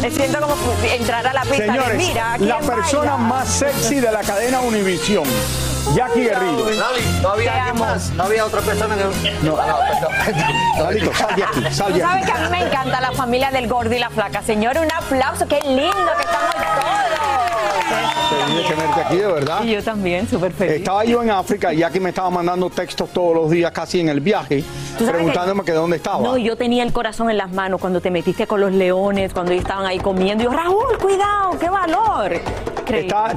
Me siento como entrar a la pista de Señores, mira, ¿quién la persona baila? más sexy de la cadena Univisión, Jackie Guerrillo. No había Te alguien más, no había otra persona que. No. no perdón. Lalito, sal de aquí, sal Tú de sabes aquí. que a mí me encanta la familia del gordo y la flaca. Señor, un aplauso. Qué lindo que estamos todos. Feliz de tenerte aquí, de verdad. Y yo también, súper feliz. Estaba yo en África y Jackie me estaba mandando textos todos los días, casi en el viaje, preguntándome que, dónde estaba. No, yo tenía el corazón en las manos cuando te metiste con los leones, cuando ellos estaban ahí comiendo. Y yo, Raúl, cuidado, qué valor.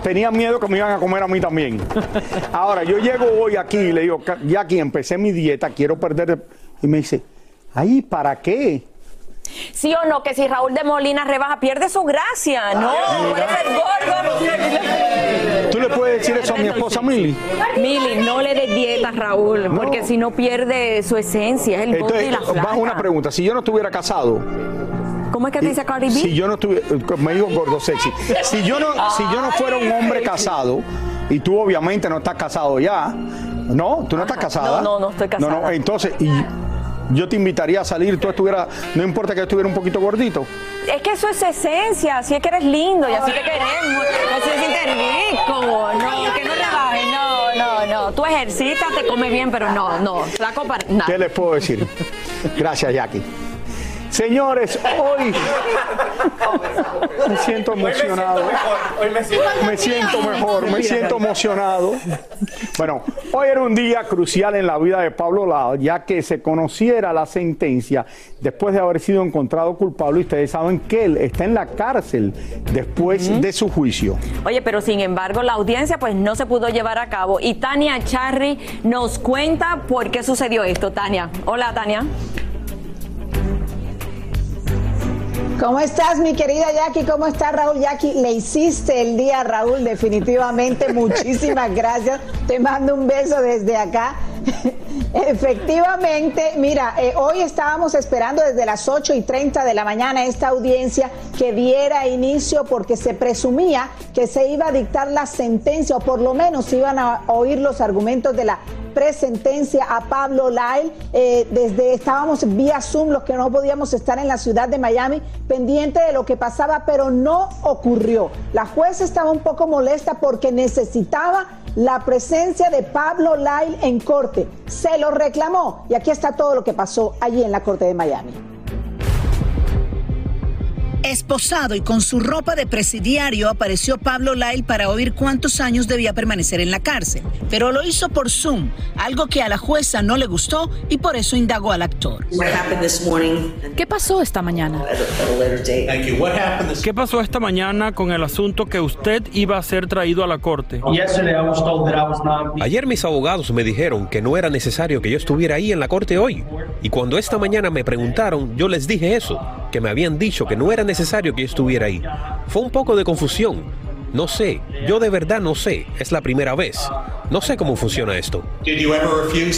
Tenía miedo que me iban a comer a mí también. Ahora, yo llego hoy aquí y le digo, Jackie, empecé mi dieta, quiero perder. Y me dice, ay, ¿para qué? ¿Sí o no? Que si Raúl de Molina rebaja, pierde su gracia. No, gordo. ¿Tú le puedes decir eso a mi esposa Mili? Mili, no le des dieta, Raúl, porque si no pierde su esencia, es el gordo y Entonces, la va una flaca. pregunta. Si yo no estuviera casado, ¿Cómo es que te dice Cardi B? si yo no estuviera, me digo gordo sexy, si yo no, si yo no fuera un hombre casado, y tú obviamente no estás casado ya, ¿no? ¿Tú no estás casada? No, no, no estoy No, no, casada. entonces, y yo te invitaría a salir, tú estuvieras, no importa que yo estuviera un poquito gordito. Es que eso es esencia, así es que eres lindo y así te queremos, así es sientes rico, no, que no rebajes, no, no, no, tú ejercitas, te comes bien, pero no, no, flaco para nada. ¿Qué les puedo decir? Gracias, Jackie. Señores, hoy me siento emocionado. Me siento mejor, me siento emocionado. Bueno, hoy era un día crucial en la vida de Pablo Lado, ya que se conociera la sentencia después de haber sido encontrado culpable. Y ustedes saben que él está en la cárcel después de su juicio. Oye, pero sin embargo la audiencia pues no se pudo llevar a cabo y Tania Charry nos cuenta por qué sucedió esto. Tania, hola Tania. ¿Cómo estás, mi querida Jackie? ¿Cómo está Raúl? Jackie, le hiciste el día, Raúl, definitivamente. Muchísimas gracias. Te mando un beso desde acá. Efectivamente, mira, eh, hoy estábamos esperando desde las 8 y 30 de la mañana esta audiencia que diera inicio porque se presumía que se iba a dictar la sentencia o por lo menos iban a oír los argumentos de la presentencia a Pablo Lyle. Eh, desde estábamos vía Zoom los que no podíamos estar en la ciudad de Miami pendiente de lo que pasaba, pero no ocurrió. La jueza estaba un poco molesta porque necesitaba la presencia de Pablo Lyle en corte. Se lo reclamó y aquí está todo lo que pasó allí en la corte de Miami. Esposado y con su ropa de presidiario apareció Pablo Lyle para oír cuántos años debía permanecer en la cárcel, pero lo hizo por Zoom, algo que a la jueza no le gustó y por eso indagó al actor. ¿Qué pasó esta mañana? ¿Qué pasó esta mañana con el asunto que usted iba a ser traído a la corte? Ayer mis abogados me dijeron que no era necesario que yo estuviera ahí en la corte hoy. Y cuando esta mañana me preguntaron, yo les dije eso, que me habían dicho que no era necesario que yo estuviera ahí. Fue un poco de confusión. No sé, yo de verdad no sé, es la primera vez. No sé cómo funciona esto.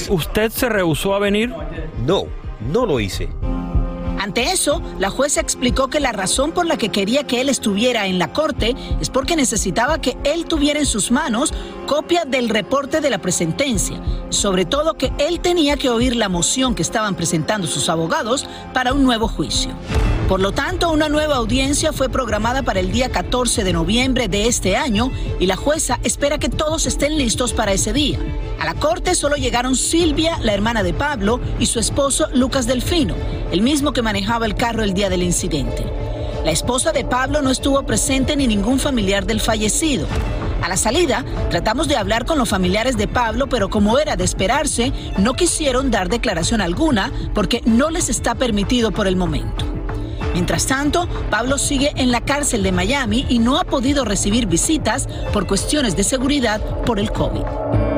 ¿Usted se rehusó a venir? No, no lo hice. Ante eso, la jueza explicó que la razón por la que quería que él estuviera en la corte es porque necesitaba que él tuviera en sus manos copia del reporte de la presentencia, sobre todo que él tenía que oír la moción que estaban presentando sus abogados para un nuevo juicio. Por lo tanto, una nueva audiencia fue programada para el día 14 de noviembre de este año y la jueza espera que todos estén listos para ese día. A la corte solo llegaron Silvia, la hermana de Pablo, y su esposo Lucas Delfino, el mismo que manejaba el carro el día del incidente. La esposa de Pablo no estuvo presente ni ningún familiar del fallecido. A la salida, tratamos de hablar con los familiares de Pablo, pero como era de esperarse, no quisieron dar declaración alguna porque no les está permitido por el momento. Mientras tanto, Pablo sigue en la cárcel de Miami y no ha podido recibir visitas por cuestiones de seguridad por el COVID.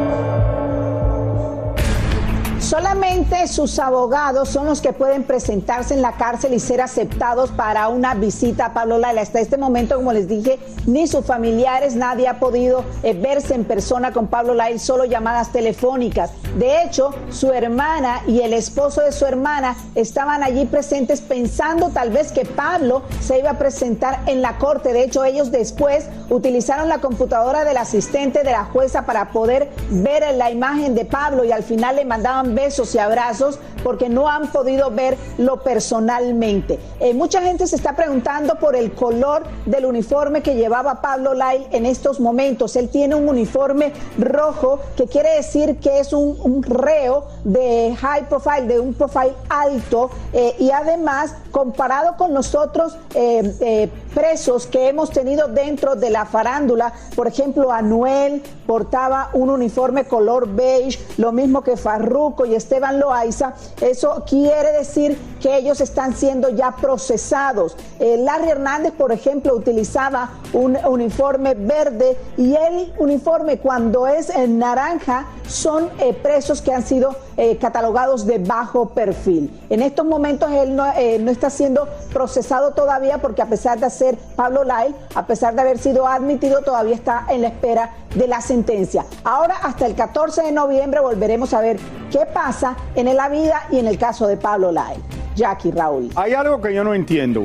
Sus abogados son los que pueden presentarse en la cárcel y ser aceptados para una visita a Pablo Lyle. Hasta este momento, como les dije, ni sus familiares, nadie ha podido eh, verse en persona con Pablo Lyle, solo llamadas telefónicas. De hecho, su hermana y el esposo de su hermana estaban allí presentes pensando tal vez que Pablo se iba a presentar en la corte. De hecho, ellos después utilizaron la computadora del asistente de la jueza para poder ver la imagen de Pablo y al final le mandaban besos y abrazos porque no han podido verlo personalmente. Eh, mucha gente se está preguntando por el color del uniforme que llevaba Pablo Lyle en estos momentos. Él tiene un uniforme rojo que quiere decir que es un, reo de high profile, de un profile alto eh, y además comparado con los otros eh, presos que hemos tenido dentro de la farándula, por ejemplo, Anuel portaba un uniforme color beige, lo mismo que Farruco y Esteban Loaiza, eso quiere decir que ellos están siendo ya procesados. Larry Hernández, por ejemplo, utilizaba un uniforme verde y el uniforme cuando es en naranja son presos que han sido eh, catalogados de bajo perfil. En estos momentos él no, eh, no, está siendo procesado todavía porque a pesar de Pablo Lyle, a pesar de haber sido admitido, todavía está en la espera de la sentencia. Ahora hasta el 14 de noviembre volveremos a ver qué pasa en la vida y en el caso de Pablo Lyle. Jackie Raúl. Hay algo que yo no entiendo.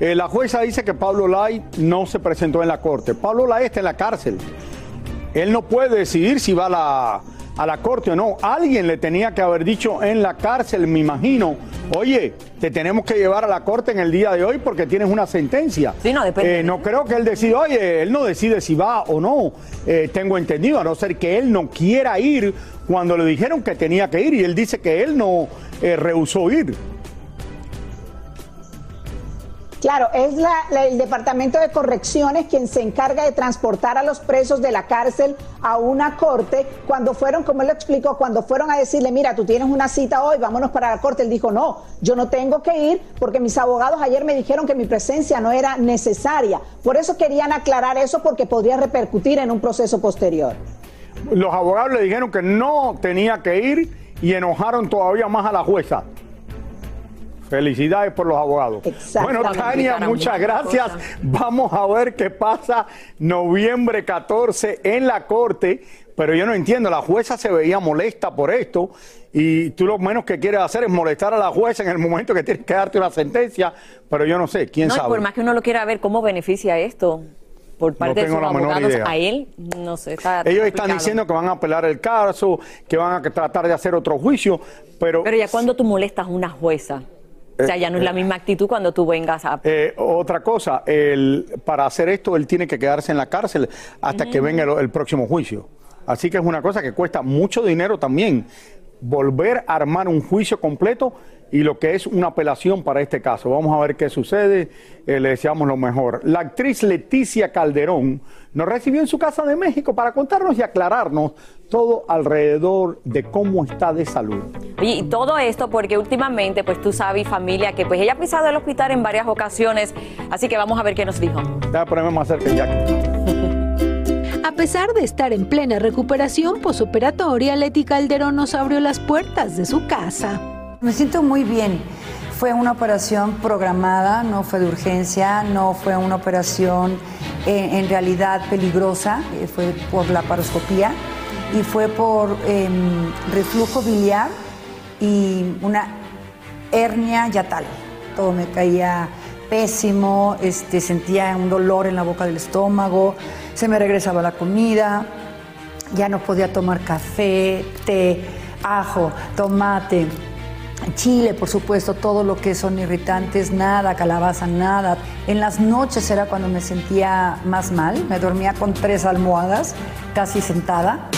Eh, la jueza dice que Pablo Lyle no se presentó en la corte. Pablo Lyle está en la cárcel. Él no puede decidir si va a la a la corte o no. Alguien le tenía que haber dicho en la cárcel, me imagino, oye, te tenemos que llevar a la corte en el día de hoy porque tienes una sentencia. Sí, no, depende. Eh, no creo que él decida, oye, él no decide si va o no. Eh, tengo entendido, a no ser que él no quiera ir cuando le dijeron que tenía que ir y él dice que él no eh, rehusó ir. Claro, es el Departamento de Correcciones quien se encarga de transportar a los presos de la cárcel a una corte. Cuando fueron, como él lo explicó, cuando fueron a decirle, mira, tú tienes una cita hoy, vámonos para la corte, él dijo, no, yo no tengo que ir porque mis abogados ayer me dijeron que mi presencia no era necesaria. Por eso querían aclarar eso porque podría repercutir en un proceso posterior. Los abogados le dijeron que no tenía que ir y enojaron todavía más a la jueza. Felicidades por los abogados. Bueno, Tania, muchas gracias. Vamos a ver qué pasa noviembre 14 en la corte. Pero yo no entiendo, la jueza se veía molesta por esto y tú lo menos que quieres hacer es molestar a la jueza en el momento que tienes que darte una sentencia, pero yo no sé, quién no, sabe. Por más que uno lo quiera ver, ¿cómo beneficia esto? por parte no de sus abogados a él, no sé. Está Ellos complicado. están diciendo que van a apelar el caso, que van a tratar de hacer otro juicio, pero... Pero ya cuando tú molestas a una jueza, o sea, ya no es la misma actitud cuando tú vengas a... Eh, otra cosa, el, para hacer esto él tiene que quedarse en la cárcel hasta que venga el, el, próximo juicio. Así que es una cosa que cuesta mucho dinero también. Volver a armar un juicio completo y lo que es una apelación para este caso. Vamos a ver qué sucede. Eh, le deseamos lo mejor. La actriz Leticia Calderón nos recibió en su casa de México para contarnos y aclararnos todo alrededor de cómo está de salud. Y todo esto porque últimamente, pues tú sabes, familia, que pues ella ha pisado el hospital en varias ocasiones, así que vamos a ver qué nos dijo. Déjame ponerme más cerca. A pesar de estar en plena recuperación posoperatoria, Leti Calderón nos abrió las puertas de su casa. Me siento muy bien. Fue una operación programada, no fue de urgencia, no fue una operación eh, en realidad peligrosa, eh, fue por la paroscopía y fue por em, reflujo biliar y una hernia yatal. Todo me caía pésimo, este, sentía un dolor en la boca del estómago, se me regresaba la comida, ya no podía tomar café, té, ajo, tomate, chile, por supuesto, todo lo que son irritantes, nada, calabaza, nada. En las noches era cuando me sentía más mal, me dormía con tres almohadas, casi sentada.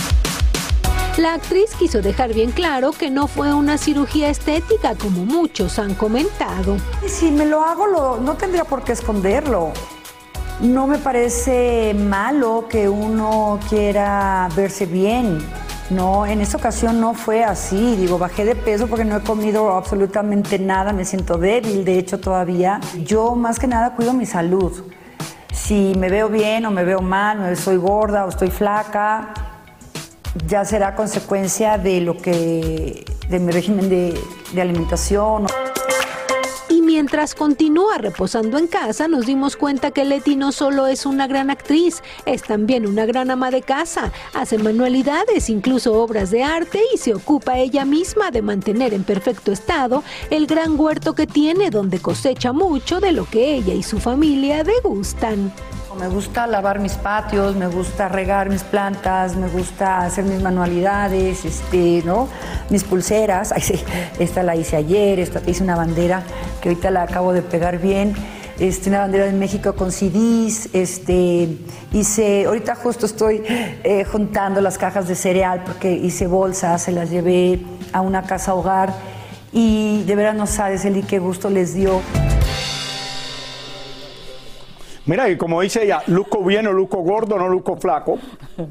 La actriz quiso dejar bien claro que no fue una cirugía estética como muchos han comentado. Si me lo hago, no tendría por qué esconderlo. No me parece malo que uno quiera verse bien. No, en esta ocasión no fue así. Digo, bajé de peso porque no he comido absolutamente nada, me siento débil, de hecho todavía. Yo más que nada cuido mi salud. Si me veo bien o me veo mal, me soy gorda o estoy flaca, ya será consecuencia de lo que de mi régimen de, de alimentación. Mientras continúa reposando en casa, nos dimos cuenta que Leti no solo es una gran actriz, es también una gran ama de casa. Hace manualidades, incluso obras de arte y se ocupa ella misma de mantener en perfecto estado el gran huerto que tiene donde cosecha mucho de lo que ella y su familia degustan. Me gusta lavar mis patios, me gusta regar mis plantas, me gusta hacer mis manualidades, este, ¿no? Mis pulseras. Esta la hice ayer, esta hice una bandera que ahorita la acabo de pegar bien. Este, una bandera de México con CDs, este, hice, ahorita justo estoy eh, juntando las cajas de cereal porque hice bolsas, se las llevé a una casa hogar y de veras no sabes, Eli, qué gusto les dio. Mira, y como dice ella, luzco bien o luzco gordo, no luzco flaco.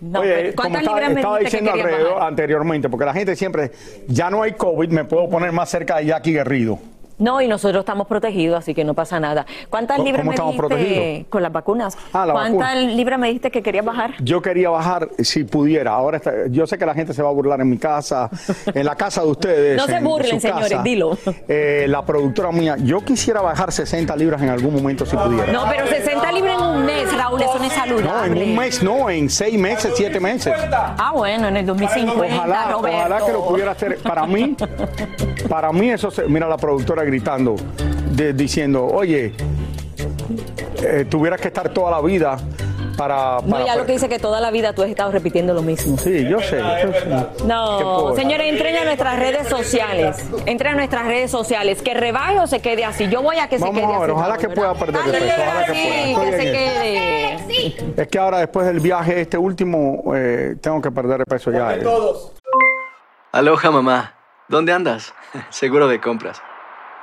No, Oye, como ¿cuántas estaba, diciendo alrededor- anteriormente, porque la gente siempre, ya no hay COVID, me puedo poner más cerca de Jackie Guerrido. No, y nosotros estamos protegidos, así que no pasa nada. ¿Cuántas ¿Cómo- libras cómo me estamos dijiste protegidos? con las vacunas? Ah, la ¿Cuántas vacuna. libras me dijiste que querías bajar? Yo quería bajar si pudiera. Ahora está- yo sé que la gente se va a burlar en mi casa, en la casa de ustedes. No se en burlen, señores, casa. dilo. Eh, la productora mía, yo quisiera bajar 60 libras en algún momento si pudiera. No, pero 60 libras en un mes, Raúl, eso no es No, saludable. en un mes no, en seis meses, siete meses. Ah, bueno, en el 2050, Ojalá, Roberto. ojalá que lo pudiera hacer. Para mí, para mí eso, se- mira la productora gritando, de- diciendo, oye, eh, tuvieras que estar toda la vida para... No, para- ya lo que dice que toda la vida tú has estado repitiendo lo mismo. Sí, yo sé. yo sé. ¿Qué No, señores, entren a nuestras redes sociales. Entren a nuestras redes sociales. Que rebaje o se quede así. Yo voy a que Vamos se quede a ver, así. ojalá que ¿verdad? pueda perder peso, ojalá que pueda. Estoy que se quede. Es que ahora después del viaje este último, eh, tengo que perder de peso ya. eh. Aloha mamá, ¿dónde andas? Seguro de compras.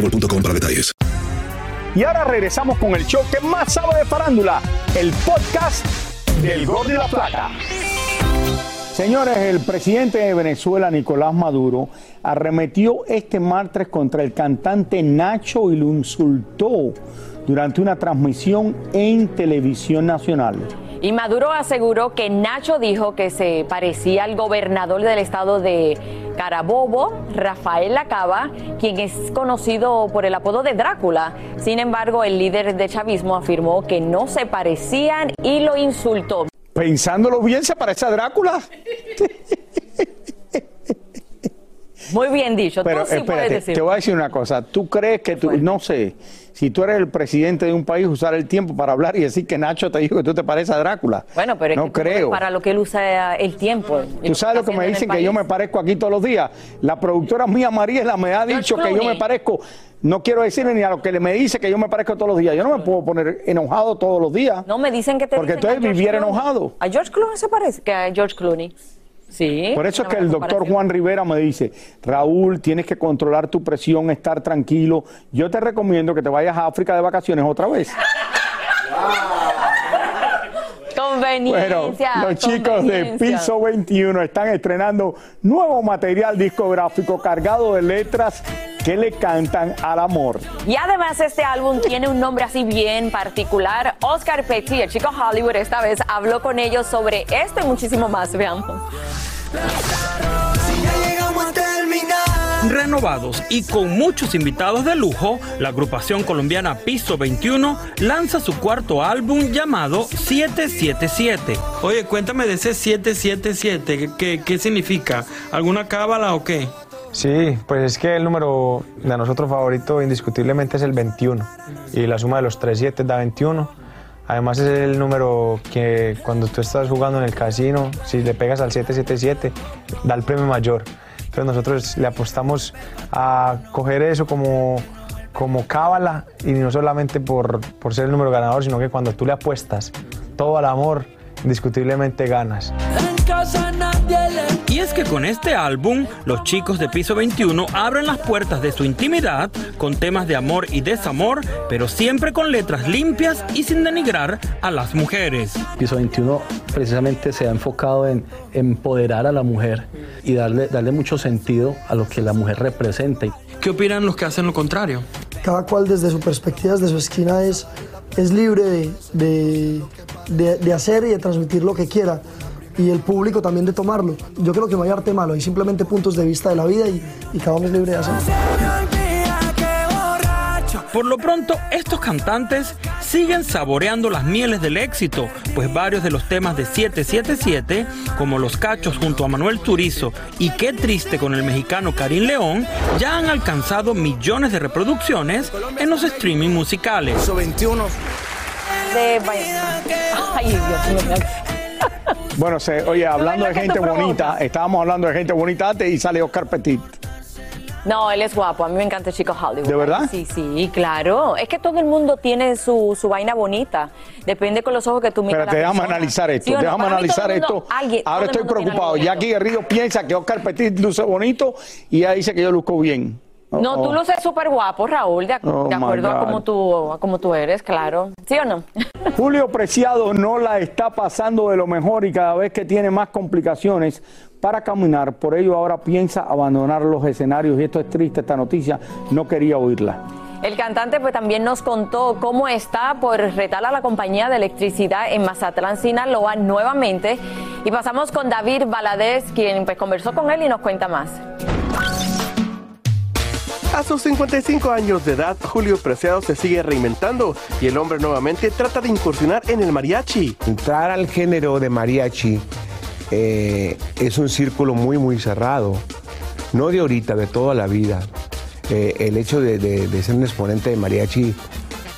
boostmobile.com para detalles. Y ahora regresamos con el show que más sabe de farándula, el podcast del Gordo y la Plata. Señores, el presidente de Venezuela, Nicolás Maduro, arremetió este martes contra el cantante Nacho y lo insultó durante una transmisión en televisión nacional. Y Maduro aseguró que Nacho dijo que se parecía al gobernador del estado de Carabobo, Rafael Lacaba, quien es conocido por el apodo de Drácula. Sin embargo, el líder de chavismo afirmó que no se parecían y lo insultó. Pensándolo bien, se parece a Drácula. Muy bien dicho. Pero tú sí puedes decir. te voy a decir una cosa. ¿Tú crees que tú, no sé, si tú eres el presidente de un país, usar el tiempo para hablar y decir que Nacho te dijo que tú te pareces a Drácula? Bueno, pero es no que tú- creo. para lo que él usa el tiempo. Tú sabes lo que me dicen que yo me parezco aquí todos los días. La productora mía Mariela me ha dicho que yo me parezco. No quiero decirle ni a lo que le me dice que yo me parezco todos los días. Yo no me puedo poner enojado todos los días. No, me dicen que te Porque entonces viviera Clooney. enojado. A George Clooney se parece que a George Clooney. Sí. Por eso es que el doctor. Juan Rivera me dice, Raúl, tienes que controlar tu presión, estar tranquilo. Yo te recomiendo que te vayas a África de vacaciones otra vez. Conveniencia. Bueno, los chicos de. Piso 21 están estrenando nuevo material discográfico cargado de letras que le cantan al amor. Y además este álbum tiene un nombre así bien particular. Oscar Petty, el chico Hollywood, esta vez habló con ellos sobre esto y muchísimo más. Veamos. Renovados y con muchos invitados de lujo, la agrupación colombiana Piso 21 lanza su cuarto álbum llamado 777. Oye, cuéntame de ese 777, ¿qué, qué, qué significa? ¿Alguna cábala o qué? Sí, pues es que el número de nosotros favorito indiscutiblemente es el 21 y la suma de los tres 7 da 21. Además es el número que cuando tú estás jugando en el casino, si le pegas al 777, da el premio mayor. Entonces nosotros le apostamos a coger eso como, como cábala y no solamente por, por ser el número ganador, sino que cuando tú le apuestas todo al amor, indiscutiblemente ganas. Y es que con este álbum, los chicos de Piso 21 abren las puertas de su intimidad con temas de amor y desamor, pero siempre con letras limpias y sin denigrar a las mujeres. Piso 21 precisamente se ha enfocado en empoderar a la mujer y darle, darle mucho sentido a lo que la mujer representa. ¿Qué opinan los que hacen lo contrario? Cada cual desde su perspectiva, desde su esquina, es, es libre de, de- de- de hacer y de transmitir lo que quiera. Y el público también de tomarlo. Yo creo que no hay arte malo, hay simplemente puntos de vista de la vida y, y cada uno es libre de hacerlo. Por lo pronto, estos cantantes siguen saboreando las mieles del éxito, pues varios de los temas de 777, como Los Cachos junto a Manuel Turizo y Qué triste con el mexicano Karim León, ya han alcanzado millones de reproducciones en los streaming musicales. 21. De... Ay, Dios mío. Bueno, se- oye, hablando de gente bonita, estábamos hablando de gente bonita antes y sale Oscar Petit. No, él es guapo. A mí me encanta el chico Hollywood. ¿De verdad? Sí, sí, claro. Es que todo el mundo tiene su, su vaina bonita. Depende con los ojos que tú miras. A la déjame analizar esto, ¿Sí no? déjame analizar mundo- esto. alguien- Ahora estoy preocupado. Jackie Guerrido piensa que Oscar Petit luce bonito y ella dice que yo luzco bien. Oh, No, tú oh. luces súper guapo, Raúl, de, ac- Oh, de acuerdo a cómo, tú, a cómo tú eres, claro. ¿Sí o no? Julio Preciado no la está pasando de lo mejor y cada vez que tiene más complicaciones para caminar, por ello ahora piensa abandonar los escenarios y esto es triste, esta noticia, no quería oírla. El cantante pues también nos contó cómo está por retar a la compañía de electricidad en Mazatlán, Sinaloa nuevamente. Y pasamos con David Valadez, quien pues conversó con él y nos cuenta más. A sus 55 años de edad, Julio Preciado se sigue reinventando y el hombre nuevamente trata de incursionar en el mariachi. Entrar al género de mariachi eh, es un círculo muy, muy cerrado. No de ahorita, de toda la vida. eh, el hecho de, ser un exponente de mariachi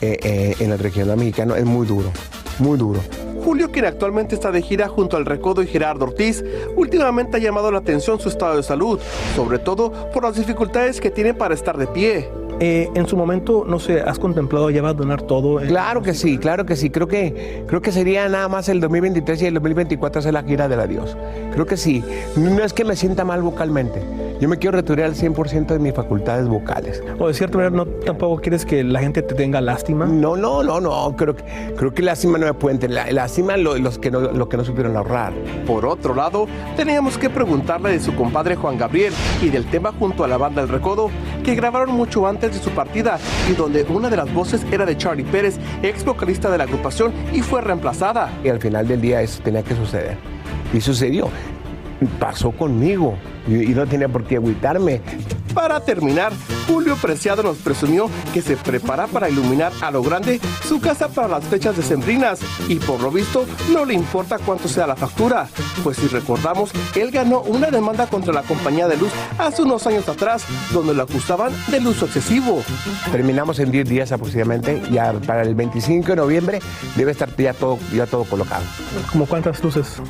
eh, en el regional mexicano es muy duro, muy duro. Julio, quien actualmente está de gira junto al Recodo y Gerardo Ortiz, últimamente ha llamado la atención su estado de salud, sobre todo por las dificultades que tiene para estar de pie. Eh, en su momento, no sé, ¿has contemplado ya va a donar todo? Claro que sí, claro que sí. Creo que, creo que sería nada más el 2023 y el 2024 hacer la gira del adiós. Creo que sí. No es que me sienta mal vocalmente. Yo me quiero retirar al 100% de mis facultades vocales. O de cierta manera, ¿no tampoco quieres que la gente te tenga lástima? No, no, no, no. Creo que, creo que lástima no me pueden tener. La- Lástima lo- los que no, lo que no supieron ahorrar. Por otro lado, teníamos que preguntarle de su compadre Juan Gabriel y del tema junto a la banda El Recodo, que grabaron mucho antes de su partida y donde una de las voces era de Charlie Pérez, ex vocalista de la agrupación, y fue reemplazada. Y al final del día eso tenía que suceder. Y sucedió. Pasó conmigo. Y, no tenía por qué agüitarme. Para terminar, Julio Preciado nos presumió que se prepara para iluminar a lo grande su casa para las fechas decembrinas y por lo visto no le importa cuánto sea la factura, pues si recordamos, él ganó una demanda contra la compañía de luz hace unos años atrás donde lo acusaban del uso excesivo. Terminamos en 10 días aproximadamente. Ya para el 25 de noviembre debe estar ya todo, ya todo colocado. ¿Como cuántas luces?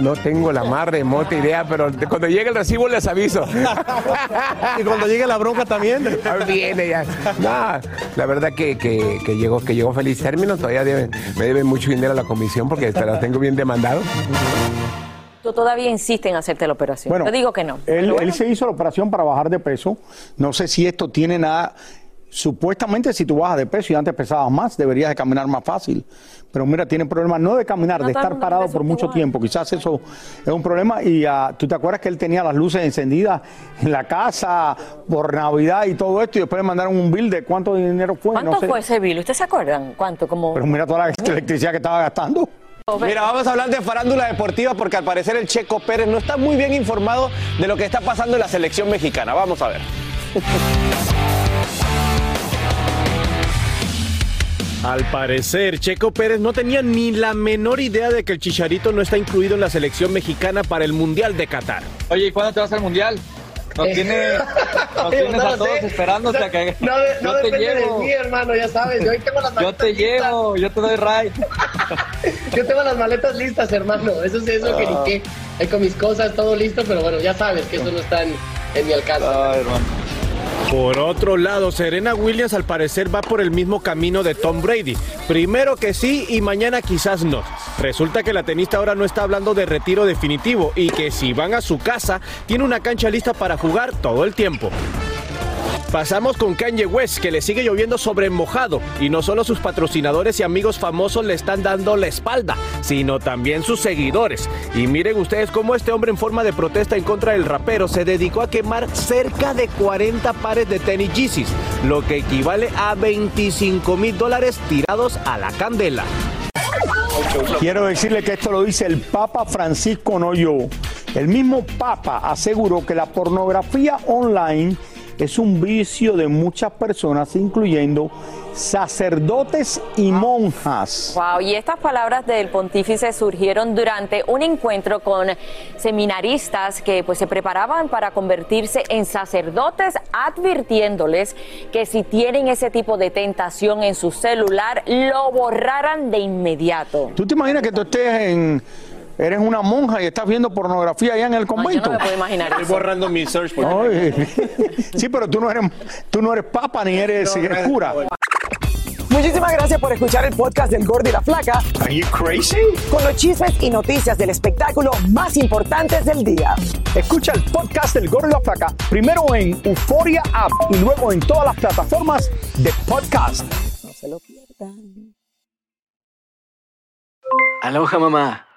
No tengo la más remota idea, pero cuando llegue el recibo les aviso. y cuando llegue la bronca también. Viene ya. No, la verdad que, que- que llegó, que llegó feliz término. Todavía deben- me deben mucho dinero a la comisión porque te la tengo bien demandado. Tú todavía insistes en hacerte la operación. Bueno, Yo digo que no. Él, bueno. él se hizo la operación para bajar de peso. No sé si esto tiene nada. Supuestamente, si tú bajas de peso y antes pesabas más, deberías de caminar más fácil. Pero mira, tiene problemas no de caminar, No de estar parado por mucho igual. tiempo. Quizás eso es un problema. Y ah, tú te acuerdas que él tenía las luces encendidas en la casa por Navidad y todo esto, y después le mandaron un bill de cuánto dinero fue. ¿Cuánto no sé. fue ese bill? ¿Ustedes se acuerdan? ¿Cuánto? Como... Pero mira toda la electricidad que estaba gastando. Mira, vamos a hablar de farándula deportiva porque al parecer el Checo Pérez no está muy bien informado de lo que está pasando en la selección mexicana. Vamos a ver. Al parecer, Checo Pérez no tenía ni la menor idea de que el Chicharito no está incluido en la selección mexicana para el Mundial de Qatar. Oye, ¿y cuándo te vas al mundial? Nos, tiene, nos tienes No a lo todos sé. esperándote a que No, no yo te depende llevo. de mí, hermano, ya sabes. Yo tengo las Yo maletas te listas. llevo, yo te doy ride. Yo tengo las maletas listas, hermano. Eso es eso que ni Ah. qué. Ahí con mis cosas, todo listo, pero bueno, ya sabes que eso no está en, en mi alcance. Por otro lado, Serena Williams al parecer va por el mismo camino de Tom Brady. Primero que sí y mañana quizás no. Resulta que la tenista ahora no está hablando de retiro definitivo y que si van a su casa, tiene una cancha lista para jugar todo el tiempo. Pasamos con Kanye West, que le sigue lloviendo sobre mojado, y no solo sus patrocinadores y amigos famosos le están dando la espalda, sino también sus seguidores. Y miren ustedes cómo este hombre en forma de protesta en contra del rapero se dedicó a quemar cerca de 40 pares de tenis Yeezys, lo que equivale a 25 mil dólares tirados a la candela. Quiero decirle que esto lo dice el Papa Francisco, no yo. El mismo Papa aseguró que la pornografía online es un vicio de muchas personas, incluyendo sacerdotes y monjas. Wow, y estas palabras del pontífice surgieron durante un encuentro con seminaristas que pues se preparaban para convertirse en sacerdotes, advirtiéndoles que si tienen ese tipo de tentación en su celular, lo borraran de inmediato. ¿Tú te imaginas que tú estés en... Eres una monja y estás viendo pornografía allá en el convento. me puedo imaginar Estoy eso. borrando mi search por Ay. Sí, pero tú no eres, tú no eres papa ni eres eh, cura. Muchísimas gracias por escuchar el podcast del Gordo y la Flaca. Are you crazy? Con los chismes y noticias del espectáculo más importantes del día. Escucha el podcast del Gordo y la Flaca primero en Euforia App y luego en todas las plataformas de podcast. No se lo pierdan. Aloha mamá.